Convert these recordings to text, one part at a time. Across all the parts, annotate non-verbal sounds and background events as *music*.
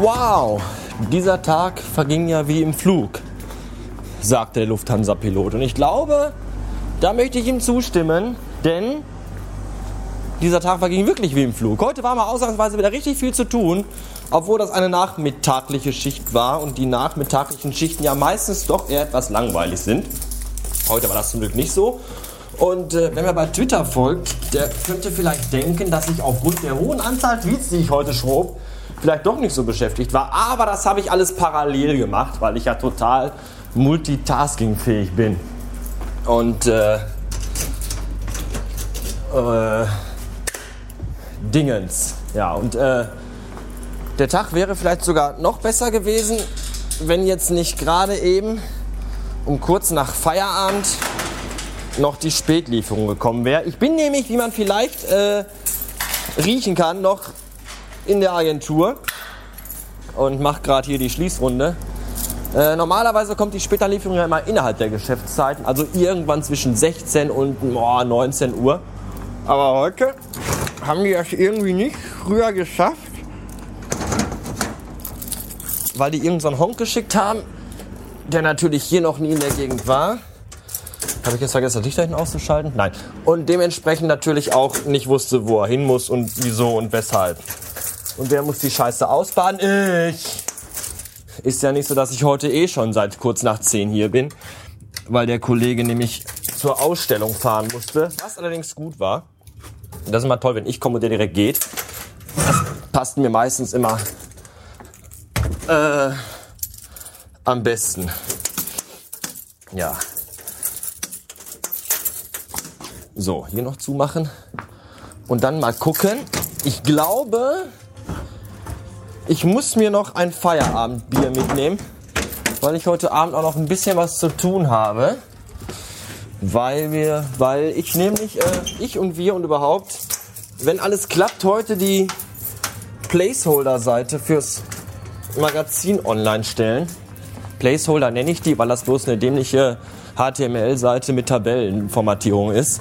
Wow, dieser Tag verging ja wie im Flug, sagte der Lufthansa-Pilot. Und ich glaube, da möchte ich ihm zustimmen, denn dieser Tag verging wirklich wie im Flug. Heute war mal ausnahmsweise wieder richtig viel zu tun, obwohl das eine nachmittagliche Schicht war und die nachmittaglichen Schichten ja meistens doch eher etwas langweilig sind. Heute war das zum Glück nicht so. Und äh, wenn mir bei Twitter folgt, der könnte vielleicht denken, dass ich aufgrund der hohen Anzahl Tweets, die ich heute schrob, vielleicht doch nicht so beschäftigt war. Aber das habe ich alles parallel gemacht, weil ich ja total multitaskingfähig bin. Und äh, äh, Dingens. Ja, und äh, der Tag wäre vielleicht sogar noch besser gewesen, wenn jetzt nicht gerade eben um kurz nach Feierabend noch die Spätlieferung gekommen wäre. Ich bin nämlich, wie man vielleicht äh, riechen kann, noch in der Agentur und mache gerade hier die Schließrunde. Äh, normalerweise kommt die Späterlieferung ja immer innerhalb der Geschäftszeiten, also irgendwann zwischen 16 und oh, 19 Uhr. Aber heute haben die das irgendwie nicht früher geschafft, weil die irgendeinen so Honk geschickt haben, der natürlich hier noch nie in der Gegend war. Habe ich jetzt vergessen, das Licht da hinten auszuschalten? Nein. Und dementsprechend natürlich auch nicht wusste, wo er hin muss und wieso und weshalb. Und wer muss die Scheiße ausbaden? Ich. Ist ja nicht so, dass ich heute eh schon seit kurz nach 10 hier bin, weil der Kollege nämlich zur Ausstellung fahren musste, was allerdings gut war. Das ist immer toll, wenn ich komme und der direkt geht. Das passt mir meistens immer äh, am besten. Ja. So, hier noch zumachen. Und dann mal gucken. Ich glaube, ich muss mir noch ein Feierabendbier mitnehmen, weil ich heute Abend auch noch ein bisschen was zu tun habe. Weil wir, weil ich nämlich, äh, ich und wir und überhaupt, wenn alles klappt, heute die Placeholder-Seite fürs Magazin online stellen. Placeholder nenne ich die, weil das bloß eine dämliche HTML-Seite mit Tabellenformatierung ist,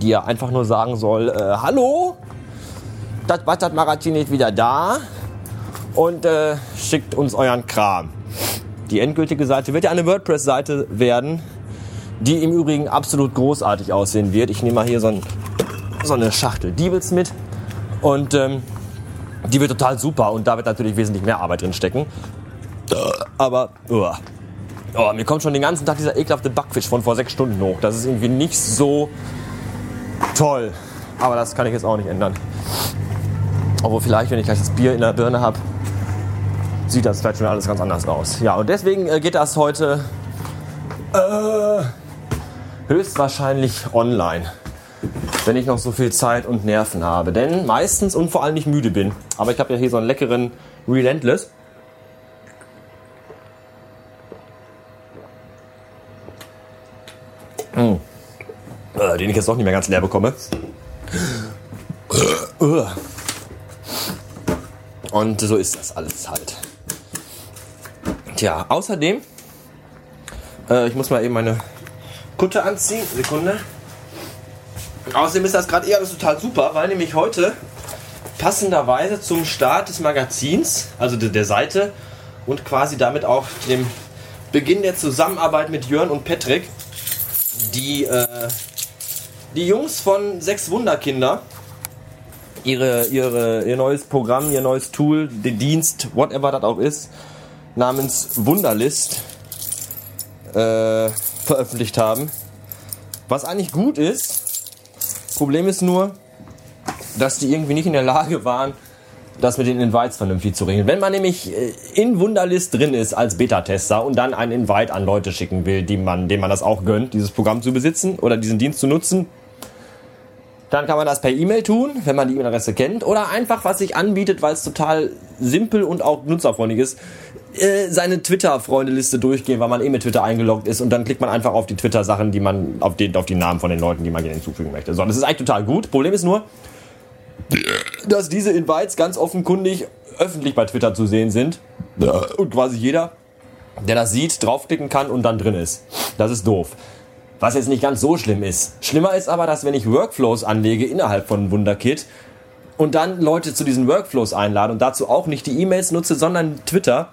die ja einfach nur sagen soll, äh, hallo, das Magazin ist wieder da und äh, schickt uns euren Kram. Die endgültige Seite wird ja eine WordPress-Seite werden, die im Übrigen absolut großartig aussehen wird. Ich nehme mal hier so, ein, so eine Schachtel Diebels mit und ähm, die wird total super und da wird natürlich wesentlich mehr Arbeit drin stecken. Aber oh, oh, mir kommt schon den ganzen Tag dieser ekelhafte Backfisch von vor sechs Stunden hoch. Das ist irgendwie nicht so toll. Aber das kann ich jetzt auch nicht ändern. Obwohl vielleicht, wenn ich gleich das Bier in der Birne habe, sieht das vielleicht schon alles ganz anders aus. Ja, und deswegen äh, geht das heute äh, höchstwahrscheinlich online, wenn ich noch so viel Zeit und Nerven habe. Denn meistens und vor allem nicht müde bin. Aber ich habe ja hier so einen leckeren Relentless. Mm. Den ich jetzt doch nicht mehr ganz leer bekomme. Und so ist das alles halt. Tja, außerdem, äh, ich muss mal eben meine Kutte anziehen. Sekunde. Außerdem ist das gerade eher total super, weil nämlich heute passenderweise zum Start des Magazins, also der, Seite und quasi damit auch dem Beginn der Zusammenarbeit mit Jörn und Patrick, die, äh, die Jungs von Sechs Wunderkinder ihre, ihre, ihr neues Programm, ihr neues Tool, den Dienst, whatever das auch ist, namens Wunderlist äh, veröffentlicht haben. Was eigentlich gut ist. Problem ist nur, dass die irgendwie nicht in der Lage waren, das mit den Invites vernünftig zu regeln. Wenn man nämlich äh, in Wunderlist drin ist als Beta-Tester und dann einen Invite an Leute schicken will, die man, denen man das auch gönnt, dieses Programm zu besitzen oder diesen Dienst zu nutzen, dann kann man das per E-Mail tun, wenn man die E-Mail-Adresse kennt, oder einfach, was sich anbietet, weil es total simpel und auch nutzerfreundlich ist, äh, seine Twitter-Freundeliste durchgehen, weil man eh mit Twitter eingeloggt ist und dann klickt man einfach auf die Twitter-Sachen, die man, auf, den, auf die Namen von den Leuten, die man gerne hinzufügen möchte. So, das ist eigentlich total gut. Problem ist nur, dass diese Invites ganz offenkundig öffentlich bei Twitter zu sehen sind. Und quasi jeder, der das sieht, draufklicken kann und dann drin ist. Das ist doof. Was jetzt nicht ganz so schlimm ist. Schlimmer ist aber, dass wenn ich Workflows anlege innerhalb von Wunderkit und dann Leute zu diesen Workflows einlade und dazu auch nicht die E-Mails nutze, sondern Twitter,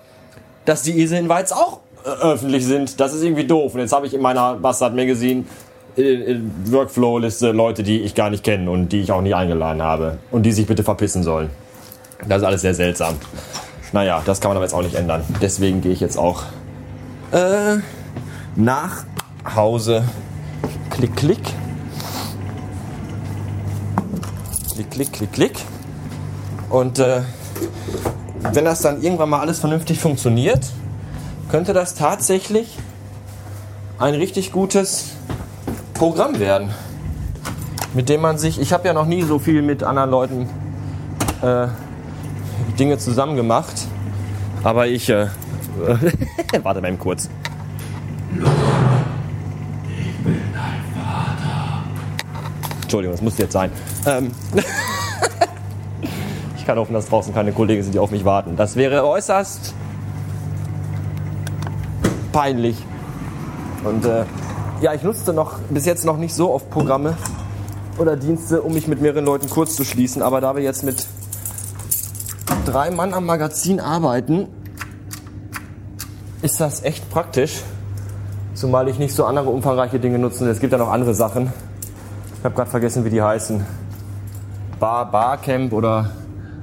dass die Easy-Invites auch äh, öffentlich sind. Das ist irgendwie doof. Und jetzt habe ich in meiner Bastard Magazine äh, Workflow-Liste Leute, die ich gar nicht kenne und die ich auch nie eingeladen habe und die sich bitte verpissen sollen. Das ist alles sehr seltsam. Naja, das kann man aber jetzt auch nicht ändern. Deswegen gehe ich jetzt auch äh, nach Hause. Klick, klick. Klick, klick, klick, klick. Und äh, wenn das dann irgendwann mal alles vernünftig funktioniert, könnte das tatsächlich ein richtig gutes Programm werden, mit dem man sich, ich habe ja noch nie so viel mit anderen Leuten äh, Dinge zusammen gemacht, aber ich, äh, *laughs* warte mal kurz. Ich bin dein Vater. Entschuldigung, das muss jetzt sein. Ähm *laughs* ich kann hoffen, dass draußen keine Kollegen sind, die auf mich warten. Das wäre äußerst peinlich. Und äh, ja, ich nutzte noch bis jetzt noch nicht so oft Programme oder Dienste, um mich mit mehreren Leuten kurz zu schließen. Aber da wir jetzt mit drei Mann am Magazin arbeiten, ist das echt praktisch. Zumal ich nicht so andere umfangreiche Dinge nutze. Es gibt ja noch andere Sachen. Ich habe gerade vergessen, wie die heißen. Bar, Barcamp oder,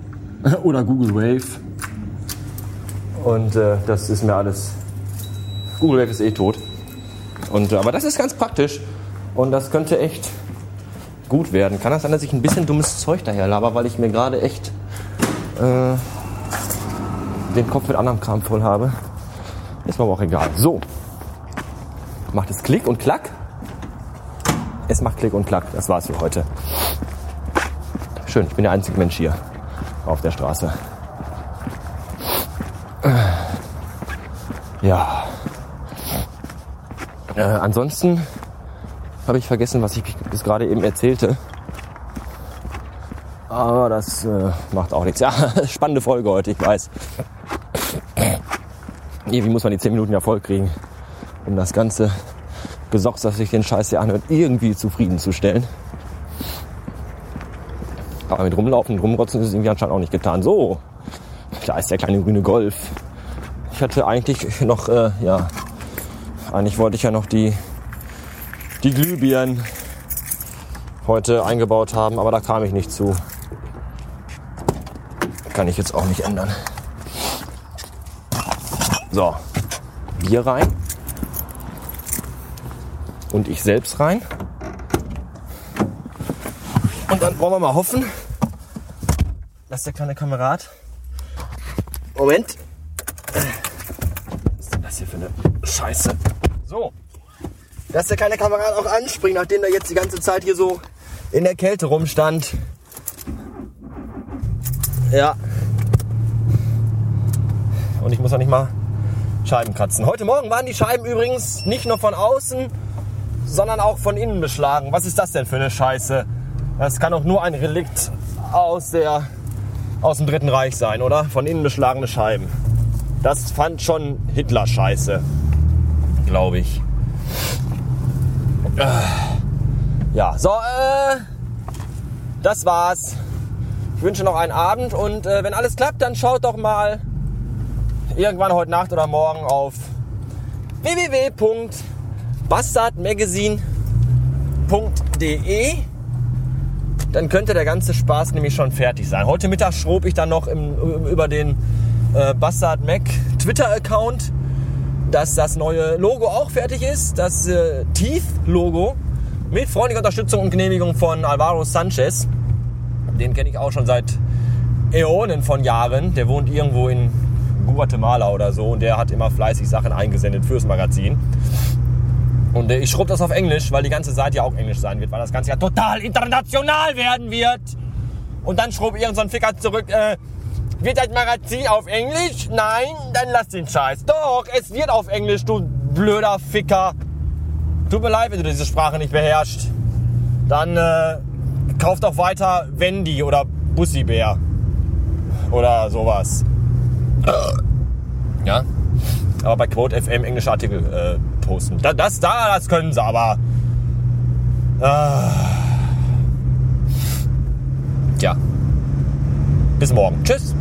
*laughs* oder Google Wave. Und äh, das ist mir alles. Google Wave ist eh tot. Und, aber das ist ganz praktisch und das könnte echt gut werden. Kann das sein, dass ich ein bisschen dummes Zeug daher laber, weil ich mir gerade echt äh, den Kopf mit anderem Kram voll habe? Ist mir aber auch egal. So. Macht es Klick und Klack? Es macht Klick und Klack. Das war's für heute. Schön, ich bin der einzige Mensch hier auf der Straße. Ja. Äh, ansonsten habe ich vergessen, was ich bis gerade eben erzählte. Aber das äh, macht auch nichts. Ja, *laughs* spannende Folge heute, ich weiß. Irgendwie muss man die 10 Minuten voll kriegen, um das ganze Gesocks, dass sich den Scheiß hier anhört, irgendwie zufriedenzustellen. Aber mit rumlaufen und rumrotzen ist es irgendwie anscheinend auch nicht getan. So, da ist der kleine grüne Golf. Ich hatte eigentlich noch, äh, ja, eigentlich wollte ich ja noch die, die Glühbirnen heute eingebaut haben, aber da kam ich nicht zu. Kann ich jetzt auch nicht ändern. So, Bier rein. Und ich selbst rein. Und dann wollen wir mal hoffen, dass der kleine Kamerad. Moment. Was ist denn das hier für eine Scheiße? So. Dass der kleine Kamerad auch anspringt, nachdem er jetzt die ganze Zeit hier so in der Kälte rumstand. Ja. Und ich muss auch nicht mal Scheiben kratzen. Heute Morgen waren die Scheiben übrigens nicht nur von außen, sondern auch von innen beschlagen. Was ist das denn für eine Scheiße? Das kann doch nur ein Relikt aus, der, aus dem Dritten Reich sein, oder? Von innen beschlagene Scheiben. Das fand schon Hitler scheiße glaube ich. Ja, so, äh, das war's. Ich wünsche noch einen Abend und äh, wenn alles klappt, dann schaut doch mal irgendwann heute Nacht oder morgen auf www.bastardmagazine.de. Dann könnte der ganze Spaß nämlich schon fertig sein. Heute Mittag schrob ich dann noch im, über den äh, Bastard Mac Twitter-Account dass das neue Logo auch fertig ist. Das äh, Teeth-Logo mit freundlicher Unterstützung und Genehmigung von Alvaro Sanchez. Den kenne ich auch schon seit Äonen von Jahren. Der wohnt irgendwo in Guatemala oder so und der hat immer fleißig Sachen eingesendet fürs Magazin. Und äh, ich schrubb das auf Englisch, weil die ganze Seite ja auch Englisch sein wird, weil das Ganze ja total international werden wird. Und dann schrubb irgendein so Ficker zurück, äh, wird das Magazin auf Englisch? Nein, dann lass den Scheiß. Doch, es wird auf Englisch, du blöder Ficker. Tut mir leid, wenn du diese Sprache nicht beherrschst. Dann äh, kauf doch weiter Wendy oder Bussibär. oder sowas. Ja. Aber bei Quote FM englische Artikel äh, posten. Das, das, da, das können sie, aber. Äh, ja. Bis morgen. Tschüss.